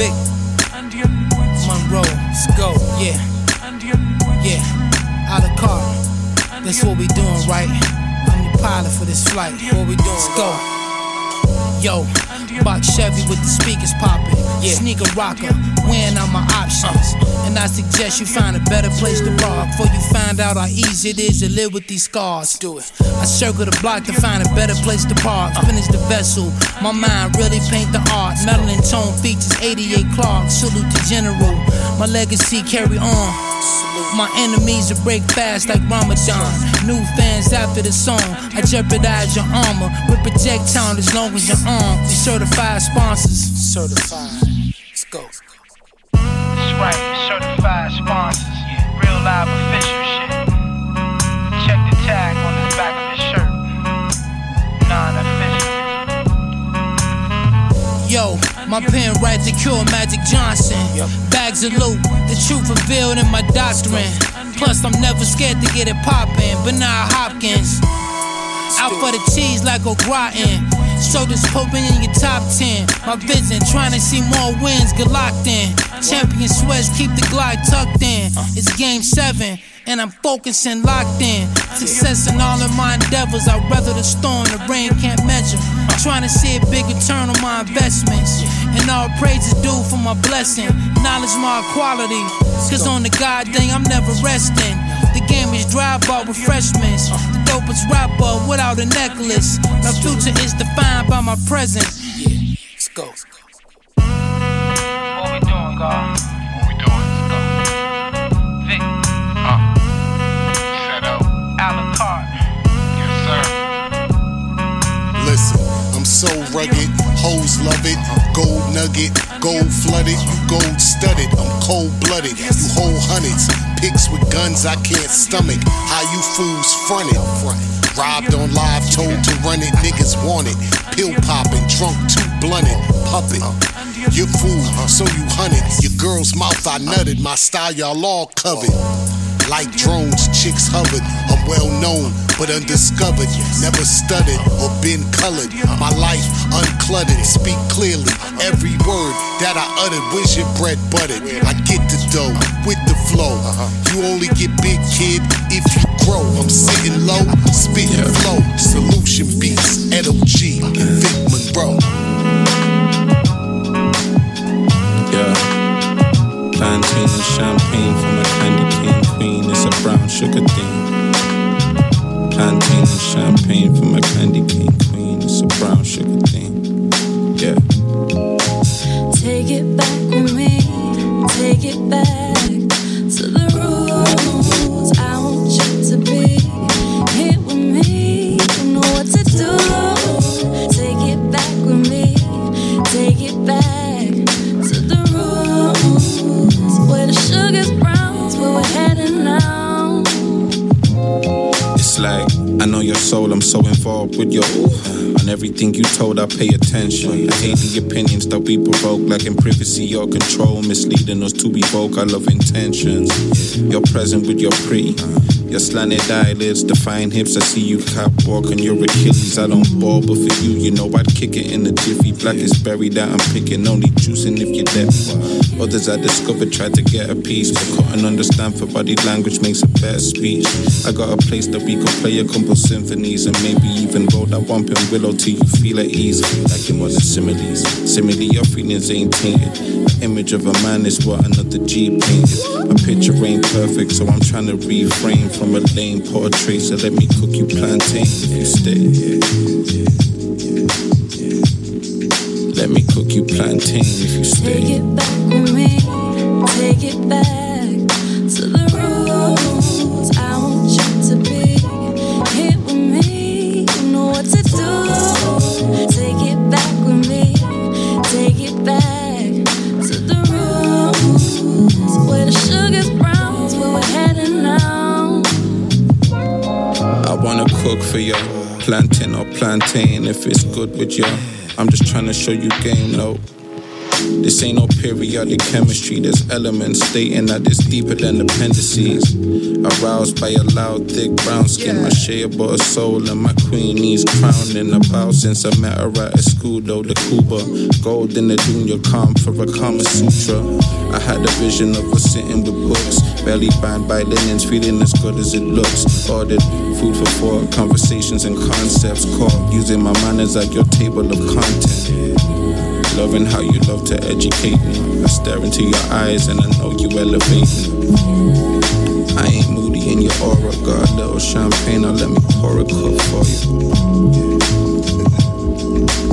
Vic, Monroe, let's go, yeah, yeah, a la carte. That's what we doing, right? I'm the pilot for this flight. What we doing? Let's go. Yo, box Chevy with the speakers popping. Yeah. Sneaker rocker, weighing out my options. And I suggest you find a better place to park before you find out how easy it is to live with these scars. Do it. I circle the block to find a better place to park. Finish the vessel. My mind really paint the art. Metal and tone features 88 Clark. Salute to General. My legacy carry on. My enemies will break fast like Ramadan. New fans after the song. I jeopardize your armor with projectile as long as you're on. We certified sponsors. Certified. Let's go. That's right, certified sponsors. Real live official shit. Check the tag on the back of his shirt. Non-official. Yo, my pen right to cure Magic Johnson. Bags of loot, the truth revealed in my doctrine. Plus, I'm never scared to get it poppin'. Bernard Hopkins. Out for the cheese like a gratin. So in your top 10. My vision, trying to see more wins, get locked in. Champion sweats, keep the glide tucked in. It's game seven, and I'm focusing, locked in. Success in all of my endeavors. I weather the storm, the rain can't measure. Trying to see a big return on my investments. And all praise is due for my blessing. Knowledge my quality. Cause on the God thing, I'm never resting. The game is dry bar refreshments. The dopest rapper without a necklace. My future is defined by my present. Yeah, let's go. What we doing, God? What we doing? Vic, Uh. Set out. a la carte. Yes, sir. Listen, I'm so rugged, hoes love it. Gold nugget, gold flooded, you gold studded. I'm cold blooded, you whole hundreds. Pics with guns I can't stomach. How you fools fronted? Robbed on live, told to run it, niggas want it. Pill popping, drunk, too blunted, puppet. You fool, so you hunted. Your girl's mouth I nutted, my style y'all all covered. Like drones, chicks hovered. I'm well known, but undiscovered. Never stuttered or been colored. My life uncluttered. Speak clearly. Every word that I uttered. Where's your bread buttered? I get the dough with the flow. You only get big, kid, if you grow. I'm sitting low, spitting flow. Solution beats, Edo G, and Vic Monroe. Yeah. Plantain and champagne from a candy cane queen. It's a brown sugar thing. Plantain and champagne from a candy cane queen. It's a brown sugar thing. Yeah. Take it back with me, take it back soul, I'm so involved with your on everything you told, I pay attention. I hate the opinions that we provoke, in privacy or control, misleading us to evoke our love intentions. You're present with your pretty. Your slanted eyelids, define hips. I see you catwalk on your Achilles. I don't ball, but for you, you know I'd kick it in a jiffy. Black is berry that I'm picking, only juicing if you're deaf. Others I discovered tried to get a piece, but couldn't understand for body language makes a better speech. I got a place that we could play a couple symphonies and maybe even roll that bumping willow till you feel at ease. Like more than similes. Simile, your feelings ain't tainted. The image of a man is what another G painted. A picture ain't perfect, so I'm trying to from a lame portrait. So let me cook you plantain if you stay. Let me cook you plantain if you stay. Take it back with me, take it back for you, plantain or plantain if it's good with you. I'm just trying to show you game, no. This ain't no periodic chemistry, there's elements stating that it's deeper than appendices. Aroused by a loud, thick brown skin, my shade bought a soul, and my queen needs crowning. About since I met her at a school, though, the Cuba. Gold in the junior calm for a Kama Sutra. I had a vision of us sitting with books, belly bound by linens, feeling as good as it looks. Ordered food for thought, conversations and concepts caught, using my manners at your table of content. Loving how you love to educate me. I stare into your eyes and I know you elevate me. I ain't moody in your aura, got a little champagne, now let me pour a cup for you.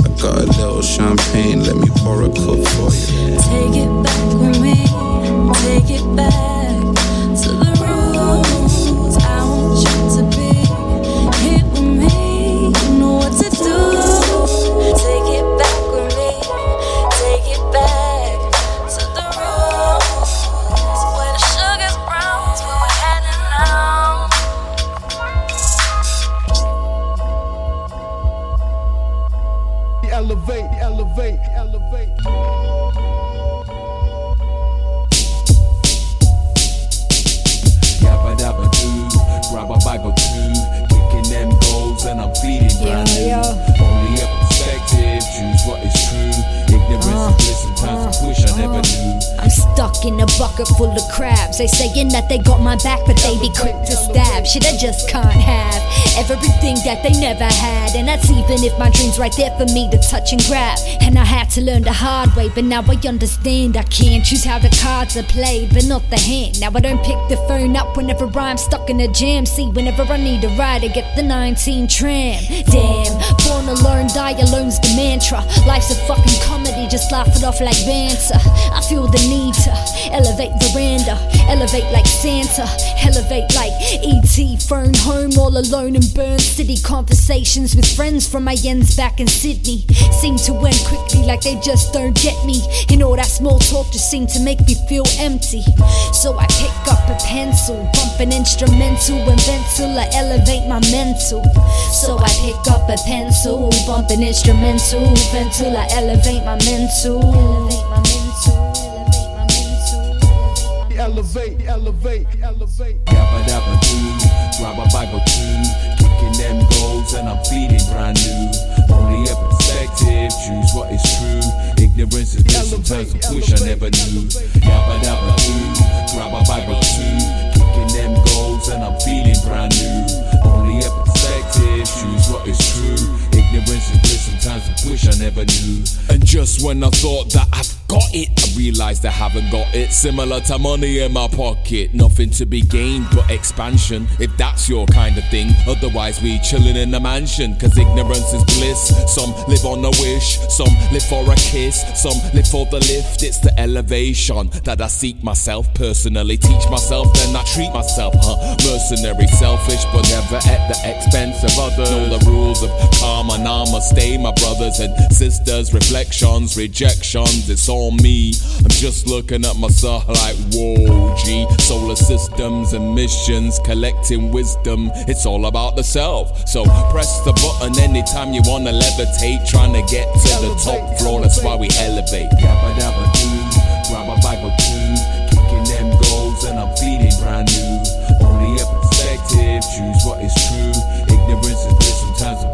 I got a little champagne, let me pour a cup for you. Take it back with me, take it back right there for me to touch and grab. And I had to learn the hard way, but now I understand I can't choose how the cards are played, but not the hand. Now I don't pick the phone up whenever I'm stuck in a jam. See, whenever I need a ride, I get the 19 tram. Damn, born alone, die alone's the mantra. Life's a fucking comedy, just laugh it off like banter. I feel the need to elevate veranda, elevate like Santa, elevate like E.T. Phone home all alone in Burn City. Conversations with friends from my ends back in Sydney seem to end quickly, like they just don't get me. And all that small talk just seemed to make me feel empty. So I pick up a pencil, bump an instrumental, and vent I elevate my mental. So I pick up a pencil, bump an instrumental, vent I elevate my mental. Mental. Elevate. Elevate, elevate, elevate. Yabba dabba doo, grab a or two, kicking them goals and I'm feeding brand new. Only a perspective, choose what is true. Ignorance is bliss, sometimes I wish I never knew. Yabba dabba doo, grab a bag or two, kicking them goals and I'm feeling brand new. Only a perspective, choose what is true. Ignorance is bliss, sometimes I wish I never knew. Just when I thought that I've got it, I realized I haven't got it. Similar to money in my pocket, nothing to be gained but expansion. If that's your kind of thing, otherwise we chillin' in the mansion. Cause ignorance is bliss. Some live on a wish, some live for a kiss, some live for the lift. It's the elevation that I seek myself personally. Teach myself, then I treat myself, huh? Mercenary, selfish, but never at the expense of others. Know the rules of karma, namaste, my brothers and sisters. Reflections, rejections, it's all me. I'm just looking at myself like, whoa, G. Solar systems and missions, collecting wisdom. It's all about the self. So press the button anytime you wanna levitate. Trying to get to the top floor, that's why we elevate. Yabba dabba doo, grab a Bible two, kicking them goals and I'm feeling brand new. Only a perspective, choose what is true. Ignorance is bliss, sometimes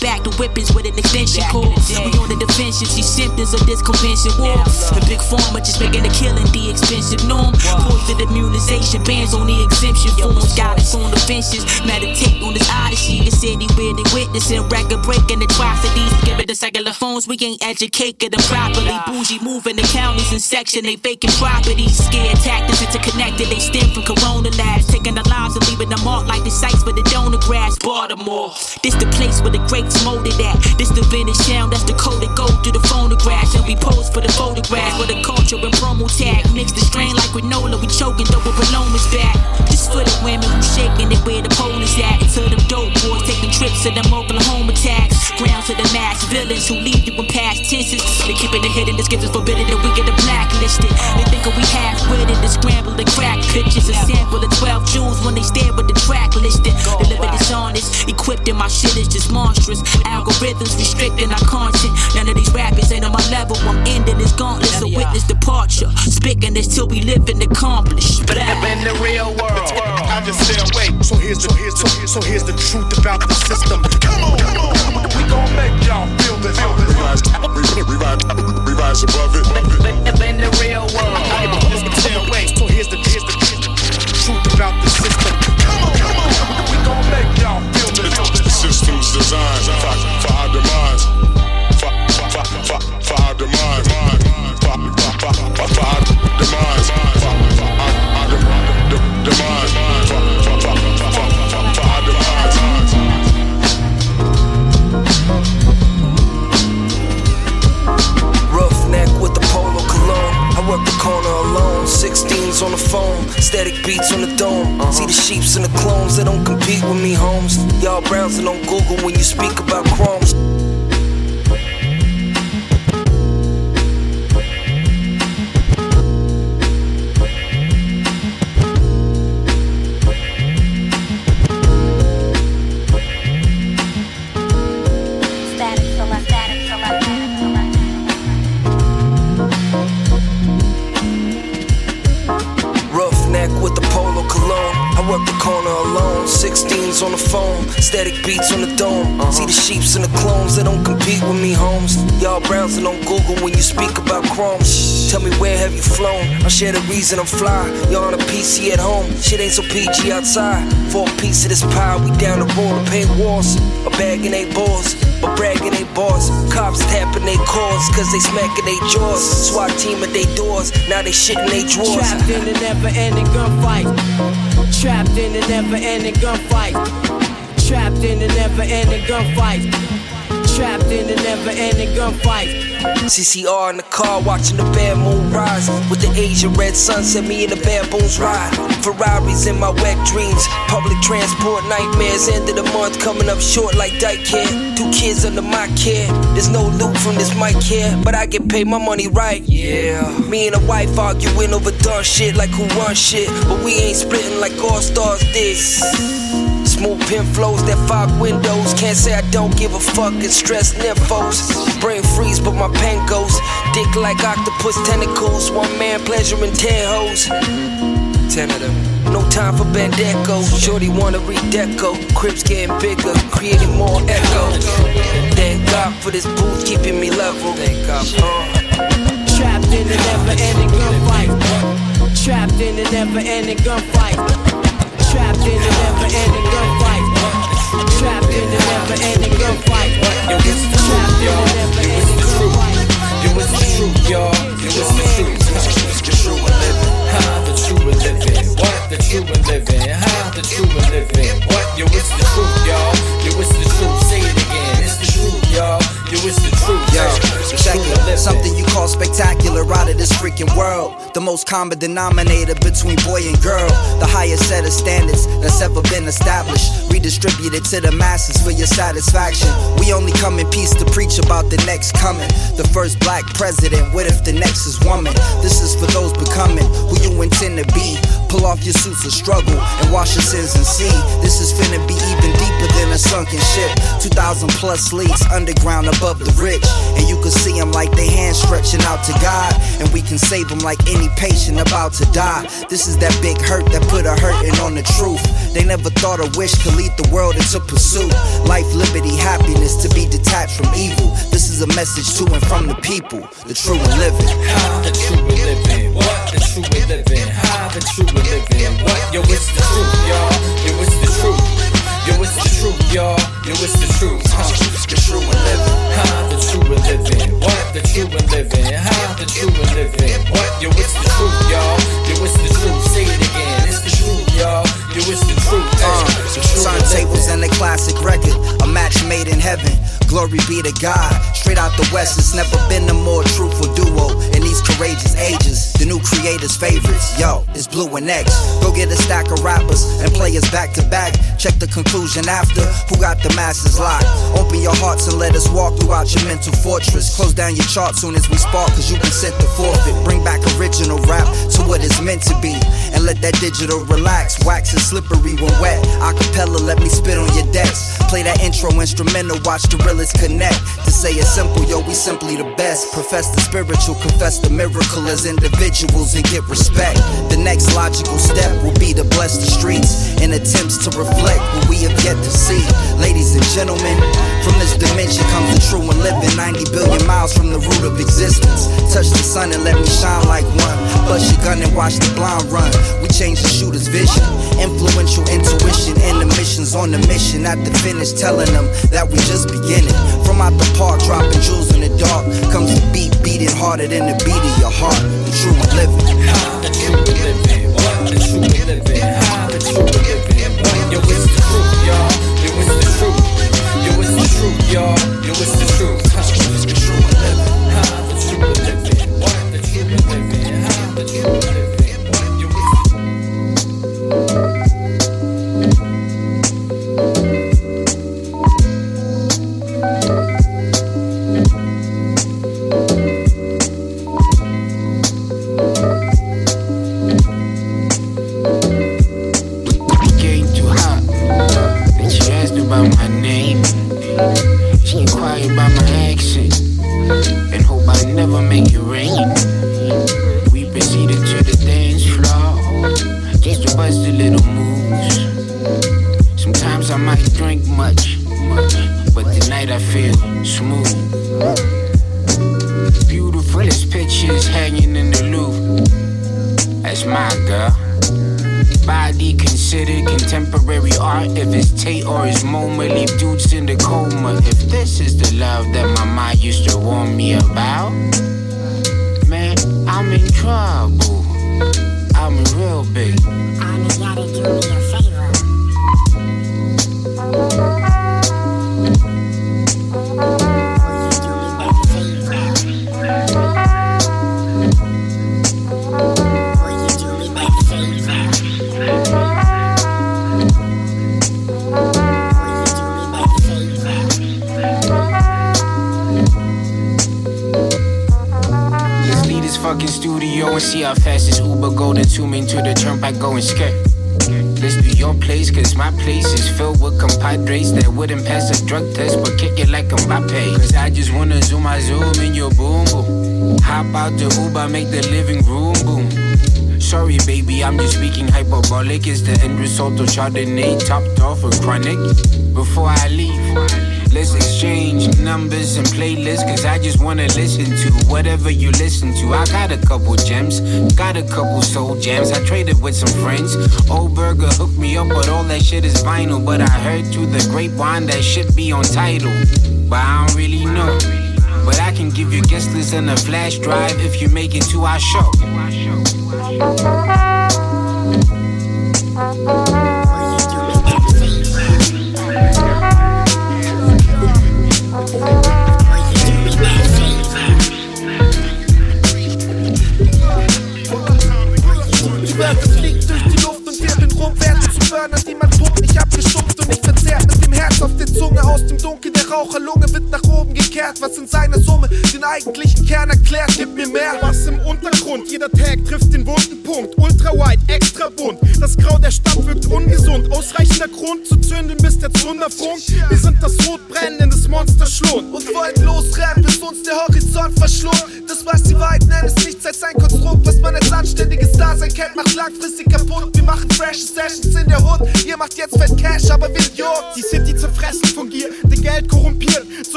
back to whippings with an extension. Cord. We on the defensive, see symptoms of this convention war. The big pharma just making the killing the expensive norm. Poison immunization, bans on the exemption forms. Guidance on the fences, meditate on this odyssey. The city where they witnessing record breaking atrocities. Give it the secular phones, we ain't educated them properly. Bougie moving the counties and section, they vacant properties. Scared tactics interconnected, they stem from corona labs. Taking the lives and leaving them marked like the sites for the donor grass. Baltimore, this the place where the greats molded at. This the vintage sound that's the coded gold through the to them Oklahoma attacks. Grounds to the mass villains who leave you in past tenses. They keeping it hidden, gives us forbidden that we get the blacklisted. They think we half witted to scramble the crack pictures. A sample of 12 jewels when they stare with the track listed. Deliver dishonest, equipped and my shit is just monstrous. Algorithms restricting our content. None of these rappers ain't on my level. I'm ending this gauntlet, so witness departure. Speaking this till we live and accomplish. But in the real world, I just stay away. So here's the here's the so here's the truth about the system. Come on, come on, we gon' make y'all feel this. Rise, rise, rise above it. In beats on the dome. Uh-huh. See the sheeps and the clones, that don't compete with me, homes. Y'all browsing on Google when you speak about Chrome. Tell me where have you flown? I'll share the reason I'm fly. Y'all on a PC at home, shit ain't so PG outside. For a piece of this pie, we down the road to paint walls. A bag in they balls, but bragging they boss. Cops tapping they cars, cause they smacking they jaws. SWAT team at they doors, now they shitting they drawers. Trapped in a never ending gunfight. Trapped in a never ending gunfight. Trapped in a never ending gunfight. Trapped in a never ending gunfight. CCR in the car watching the bad moon rise. With the Asian red sunset, me and the baboons ride. Ferraris in my wet dreams. Public transport nightmares. End of the month coming up short like Dyke care. Two kids under my care. There's no loot from this mic here, but I get paid my money right. Yeah. Me and a wife arguing over dumb shit like who run shit. But we ain't splitting like all stars did. Smooth pin flows that fog windows. Can't say I don't give a fuck and stress nymphos. Brain freeze, but my pen goes. Dick like octopus tentacles. One man pleasuring ten hoes. Ten of them. No time for Bandeco. Shorty wanna redeco. Crips getting bigger, creating more echo. Thank God for this booth keeping me level. Thank God. Uh. Trapped in a never ending gunfight. Trapped in a never ending gunfight. Trapped in a never ending gunfight. Trapped in a never ending gunfight. Yo, it's the truth, y'all. Yo, it's the truth. Yo, it's the truth, y'all. Yo, was the truth. The true and living. Ha, the true and living. What? The true and living. Ha, the true and living. What? Yo, it's the truth, y'all. Yo, it's the truth. Say it again. It's the truth, y'all. Yo, it's the truth. Something you call spectacular out of this freaking world. The most common denominator between boy and girl. The highest set of standards that's ever been established. Redistributed to the masses for your satisfaction. We only come in peace to preach about the next coming. The first black president, what if the next is woman? This is for those becoming who you intend to be. Pull off your suits of struggle and wash your sins and see. This is finna be even deeper than a sunken ship. 2,000 plus leagues underground above the rich. And you can see them like they hands stretching out to God. And we can save them like any patient about to die. This is that big hurt that put a hurting on the truth. They never thought a wish could lead the world into pursuit. Life, liberty, happiness to be detached from evil. This is a message to and from the people, the true and living. Ha, the true and living. What? The true and living. Ha, the true and living. What? Yo, it's the truth, y'all. Yo, it's the truth. Yo, it's the truth, y'all. Yo, it's the truth. Huh? The true and living. Ha, the true and living. What? The true and living. Ha, the true and living. What? Yo, it's the truth, y'all. Yo, it's the truth. Say it again. It's the truth, y'all. Yo, it's the truth. Uh, the true Turntables and a classic record, a match made in heaven. Glory be to God. Straight out the West, it's never been a more truthful duo these ages. The new creators' favorites, yo, it's Blue and X. Go get a stack of rappers and players back to back. Check the conclusion after. Who got the masses locked? Open your hearts and let us walk throughout your mental fortress. Close down your chart soon as we spark, cause been sent to forfeit. Bring back original rap to what it's meant to be. And let that digital relax. Wax is slippery when wet. Acapella, let me spit on your decks. Play that intro instrumental, watch the realest connect. To say it simple, yo, we simply the best. Profess the spiritual, confess the miracle as individuals and get respect. The next logical step will be to bless the streets in attempts to reflect what we have yet to see. Ladies and gentlemen, from this dimension comes the true and living. 90 billion miles from the root of existence. Touch the sun and let me shine like one. Gun and watch the blind run. We change the shooter's vision. Influential intuition and the missions on the mission at the finish, telling them that we just beginning. From out the park, dropping jewels in the dark, comes the beat beating harder than the beat of your heart. The true living. The true living. The true living. The true living. Yo, it's the truth, y'all. Yo, it's the truth. Yo, it's the truth, y'all. Yo, it's the We proceeded to the dance floor. Just to bust a little moves. Sometimes I might drink much. But tonight I feel smooth. Beautifulest pictures hanging in the Louvre. That's my girl. Body considered contemporary art. If it's Tate or it's MoMA, leave dudes in the coma. If this is the love that my mind used to warn me about, I'm in trouble. I'm real big. A fucking studio and see how fast this Uber go to two to the turnpike going skirt. Let's do your place, cause my place is filled with compadres that wouldn't pass a drug test but kick it like Mbappe. Cause I just wanna zoom, I zoom in your boom boom. Hop out the Uber, make the living room boom. Sorry, baby, I'm just speaking hyperbolic. It's the end result of Chardonnay topped off with chronic. Before I leave, let's exchange numbers and playlists. Cause I just wanna listen to whatever you listen to. I got a couple gems, got a couple soul jams. I traded with some friends. Old Burger hooked me up, but all that shit is vinyl. But I heard through the grapevine that shit be on title. But I don't really know. But I can give you guest list and a flash drive if you make it to our show.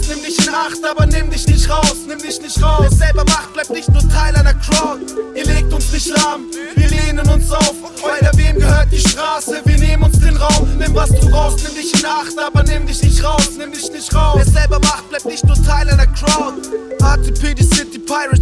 Brauchst, nimm dich in Acht, aber nimm dich nicht raus, nimm dich nicht raus. Wer selber macht, bleibt nicht nur Teil einer Crowd. Ihr legt uns nicht lahm, wir lehnen uns auf. Weiter wem gehört die Straße? Wir nehmen uns den Raum. Nimm was du brauchst, nimm dich in Acht, aber nimm dich nicht raus, nimm dich nicht raus. Wer selber macht, bleibt nicht nur Teil einer Crowd. ATP, die City Pirates,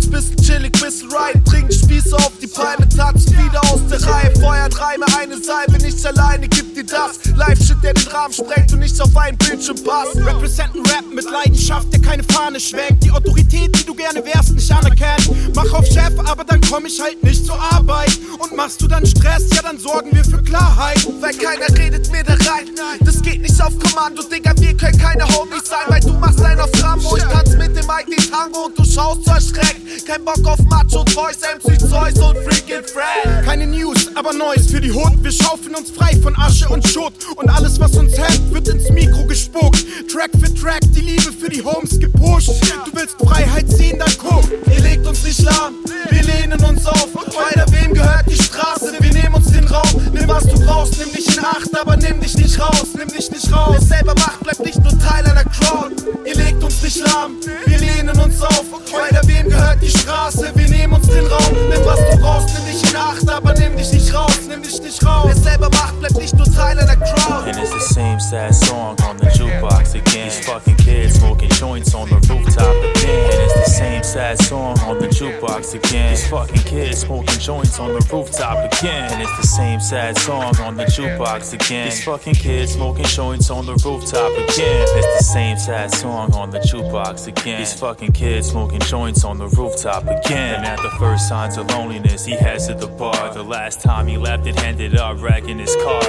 Reime, eine Salbe, nicht alleine, gib dir das. Live-Shit, der den Rahmen sprengt und nicht auf einen Bildschirm passt. Representen Rap mit Leidenschaft, der keine Fahne schwenkt. Die Autorität, die du gerne wärst, nicht anerkennt. Mach auf Chef, aber dann komm ich halt nicht zur Arbeit. Und machst du dann Stress, ja dann sorgen wir für Klarheit. Weil keiner redet mir da rein. Das geht nicht auf Kommando, Digga, wir können keine Homies sein. Weil du machst einen auf Rambo, ich tanz mit dem Mike den Tango und du schaust so erschreckt. Kein Bock auf Macho Toys, MC Zeus und Freaking Fred. Keine News, aber Neues für die Hut. Wir schaufeln uns frei von Asche und Schutt. Und alles, was uns hemmt, wird ins Mikro gespuckt. Track für Track, die Liebe für die Homes gepusht. Du willst Freiheit sehen, dann guck. Ihr legt uns nicht lahm, wir lehnen uns auf. Weiter wem gehört die Straße? Wir nehmen uns den Raum. Nimm was du brauchst, nimm dich in Acht, aber nimm dich nicht raus, nimm dich nicht raus. Wer selber macht, bleibt nicht nur Teil einer Crowd. Ihr legt uns nicht lahm, wir lehnen uns auf. Weiter wem gehört die Straße? Wir nehmen uns den Raum. Nimm was du brauchst, nimm in Acht, aber nimm dich nicht raus, nimm dich nicht raus. Wer selber macht, bleibt nicht nur Teil einer Crowd. And it's the same sad song on the jukebox again. These fucking kids smoking joints on the rooftop again. And it's the same sad song on the jukebox again. These fucking kids smoking joints on the rooftop again. And it's the same sad song on the jukebox again. These fucking kids smoking joints on the rooftop again. It's the same sad song on the jukebox again. These fucking kids smoking joints on the rooftop again. And at the first signs of loneliness, he heads to the bar. The last time he left, it ended up wrecking his car.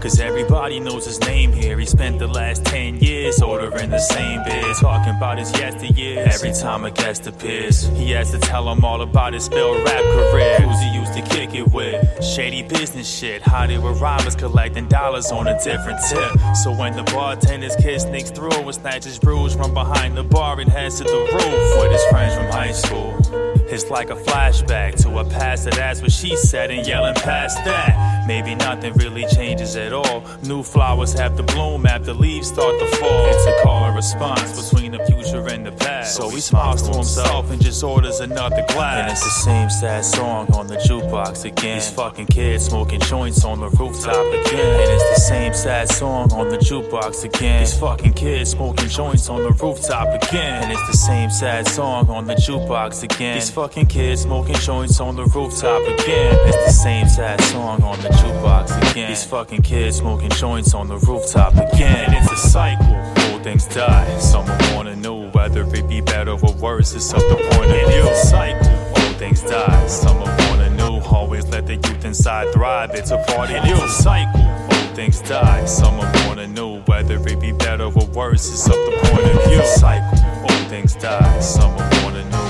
Cause everybody knows his name here. He spent the last 10 years ordering the same beer, talking about his yesteryears. Every time a guest appears, he has to tell him all about his failed rap career. Who's he used to kick it with? Shady business shit. How they were robbers collecting dollars on a different tip. So when the bartender's kid sneaks through and snatches brews from behind the bar and heads to the roof with his friends from high school. It's like a flashback to a past that that's what she said and yelling past that. Maybe nothing really changes at all. New flowers have to bloom after leaves start to fall. It's a call and response between the future and the past. So he smiles to himself and just orders another glass. And it's the same sad song on the jukebox again. These fucking kids smoking joints on the rooftop again. And it's the same sad song on the jukebox again. These fucking kids smoking joints on the rooftop again. And it's the same sad song on the jukebox again. These fucking kids smoking joints on the rooftop again. It's the same sad song on the jukebox again. These fucking kids smoking joints on the rooftop again. And it's a cycle. Old things die. Someone wanna know whether it be better or worse. It's up the point of view. Cycle. Old things die. Someone wanna know. Always let the youth inside thrive. It's a party. It's a cycle. Old things die. Someone wanna know whether it be better or worse. It's up the point of view. It's a cycle. Old things die. Someone wanna know.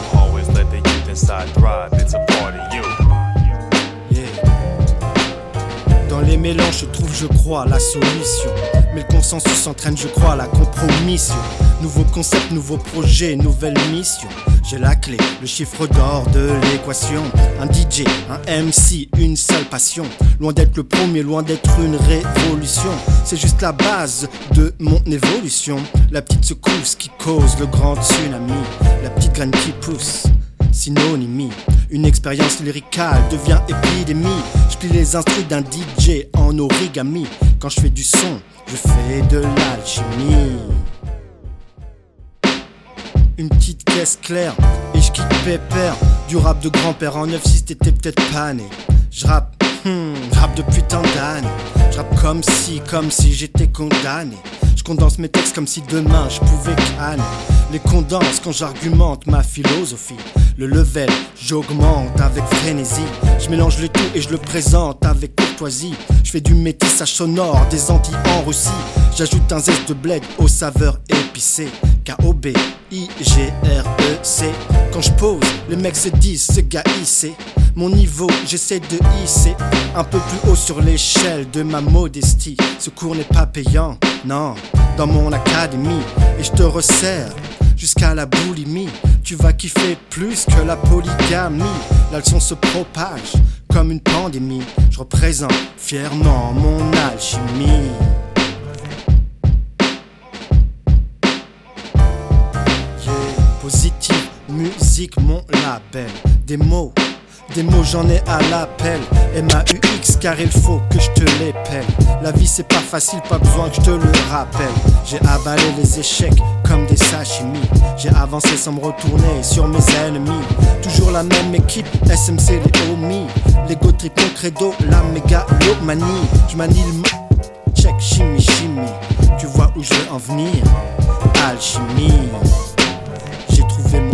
Dans les mélanges, je trouve, je crois, la solution. Mais le consensus entraîne, je crois, la compromission. Nouveau concept, nouveau projet, nouvelle mission. J'ai la clé, le chiffre d'or de l'équation. Un DJ, un MC, une seule passion. Loin d'être le premier, loin d'être une révolution. C'est juste la base de mon évolution. La petite secousse qui cause le grand tsunami. La petite graine qui pousse synonymie. Une expérience lyricale devient épidémie. Je plie les instruments d'un DJ en origami. Quand je fais du son, je fais de l'alchimie. Une petite caisse claire et je quitte pépère. Du rap de grand-père en 9-6, t'étais peut-être pas né. Je rappe, hmm, rappe depuis tant d'années. Je rappe comme si, comme si j'étais condamné. Je condense mes textes comme si demain je pouvais canner. Les condense quand j'argumente ma philosophie. Le level, j'augmente avec frénésie. Je mélange le tout et je le présente avec courtoisie. Je fais du métissage sonore, des Antilles en Russie. J'ajoute un zeste de bled aux saveurs épicées. K-O-B, I-G-R-E-C. Quand je pose, les mecs se disent, ce gars c'est mon niveau, j'essaie de hisser un peu plus haut sur l'échelle de ma modestie. Ce cours n'est pas payant, non, dans mon académie. Et je te resserre jusqu'à la boulimie. Tu vas kiffer plus que la polygamie. La leçon se propage comme une pandémie. Je représente fièrement mon alchimie. Mon label. Des mots Des mots j'en ai à l'appel. M-A-U-X car il faut que je te les. La vie c'est pas facile, pas besoin que je te le rappelle. J'ai avalé les échecs comme des sashimi. J'ai avancé sans me retourner sur mes ennemis. Toujours la même équipe, SMC les homies. L'ego trip credo, la mégalomanie. Je manie le check chimie chimie. Tu vois où je veux en venir? Alchimie. J'ai trouvé mon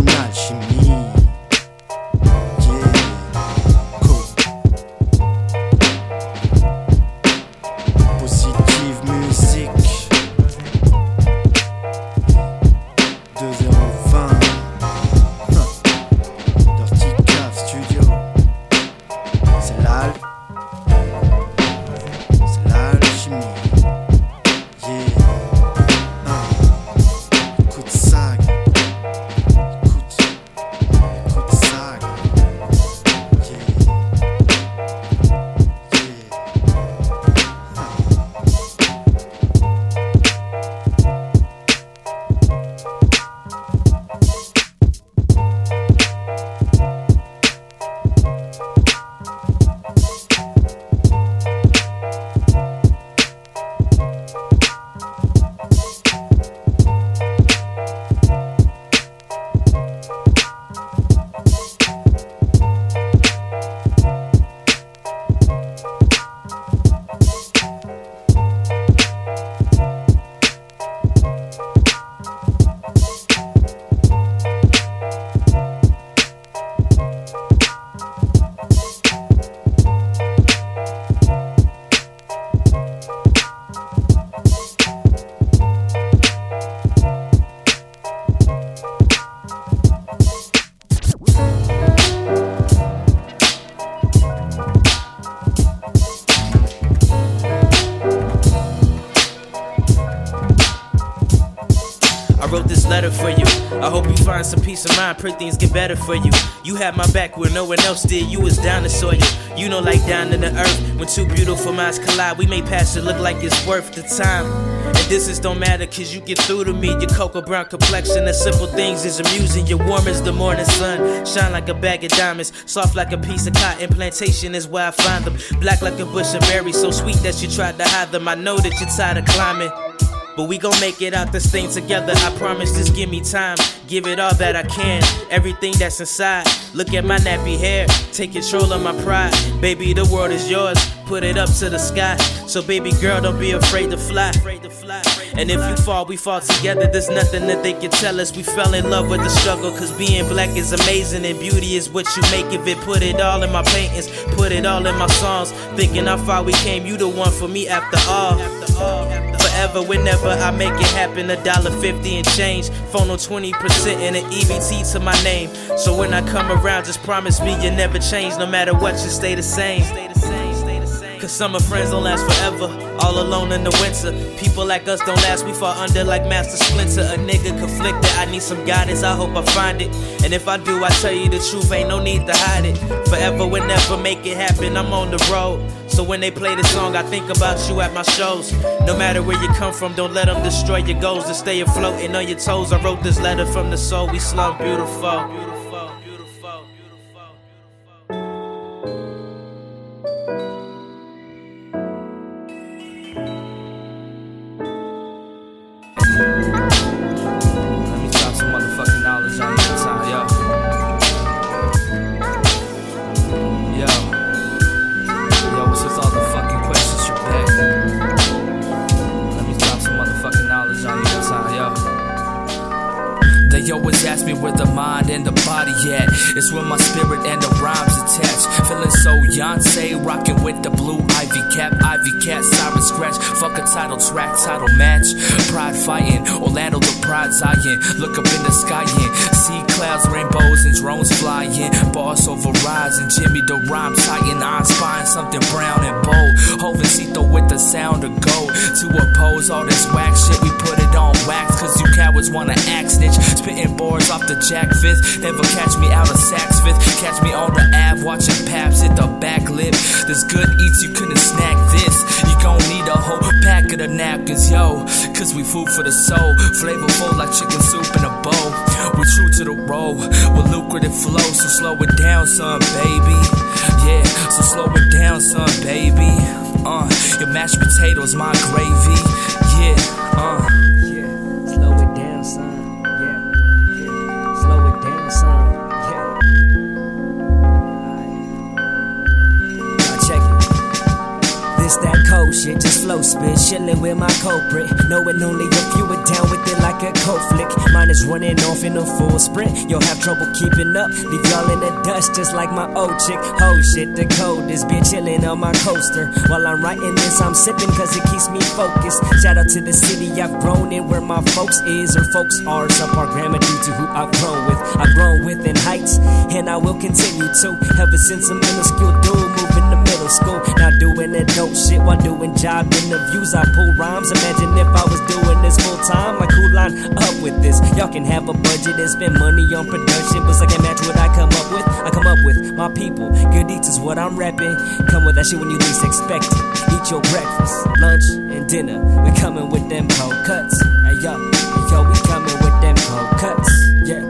pray things get better for you. You had my back when no one else did, you was down to soil you. Know, like down to the earth. When two beautiful minds collide, we make past it look like it's worth the time. And distance don't matter, cause you get through to me. Your cocoa brown complexion, the simple things is amusing. You're warm as the morning sun, shine like a bag of diamonds, soft like a piece of cotton. Plantation is where I find them. Black like a bush of berries, so sweet that you tried to hide them. I know that you're tired of climbing. But we gon' make it out this thing together. I promise, just give me time. Give it all that I can. Everything that's inside. Look at my nappy hair. Take control of my pride. Baby, the world is yours. Put it up to the sky. So, baby girl, don't be afraid to fly. And if you fall, we fall together. There's nothing that they can tell us. We fell in love with the struggle. Cause being black is amazing. And beauty is what you make of it. Put it all in my paintings. Put it all in my songs. Thinking how far we came. You the one for me after all. Forever, whenever I make it happen, a dollar fifty and change. Phone on 20% and an EBT to my name. So when I come around, just promise me you'll never change. No matter what, you stay the same. Cause summer friends don't last forever. All alone in the winter. People like us don't last, we fall under like Master Splinter. A nigga conflicted, I need some guidance, I hope I find it. And if I do, I tell you the truth, ain't no need to hide it. Forever, whenever, make it happen, I'm on the road. So when they play this song, I think about you at my shows. No matter where you come from, don't let them destroy your goals to stay afloat and on your toes. I wrote this letter from the soul, we slum beautiful. Bold. Jovencito with the sound of gold. To oppose all this whack shit, we put it on wax. Cause you cowards wanna act snitch. Spitting boards off the Jack Fifth. Never catch me out of Saks Fifth. Catch me on the Ave watching Paps hit the back lip. This good eats, you couldn't snack this. You gon' need a whole pack of the napkins, yo. Cause we food for the soul. Flavorful like chicken soup in a bowl. We true to the role with lucrative flow. So slow it down, son, baby. Yeah, so slow it down, son, baby. Uh, your mashed potatoes, my gravy. Yeah, uh. Shit, just flow spit, chillin' with my culprit. Knowing only a few are down with it like a cold flick. Mine is running off in a full sprint. You'll have trouble keeping up. Leave y'all in the dust just like my old chick. Oh shit, the coldest bitch chillin' on my coaster. While I'm writing this, I'm sipping cause it keeps me focused. Shout out to the city I've grown in where my folks is or folks are. Subpar grammar due to who I've grown with. I've grown with in heights, and I will continue to. Ever since a minuscule dude middle school. Now doing that dope shit while doing job interviews. I pull rhymes. Imagine if I was doing this full time. Like who line up with this? Y'all can have a budget and spend money on production, but I can match what I come up with. I come up with my people. Good eats is what I'm rapping. Come with that shit when you least expect it. Eat your breakfast, lunch, and dinner. We coming with them cold cuts. Hey yo, yo, we coming with them cold cuts. Yeah,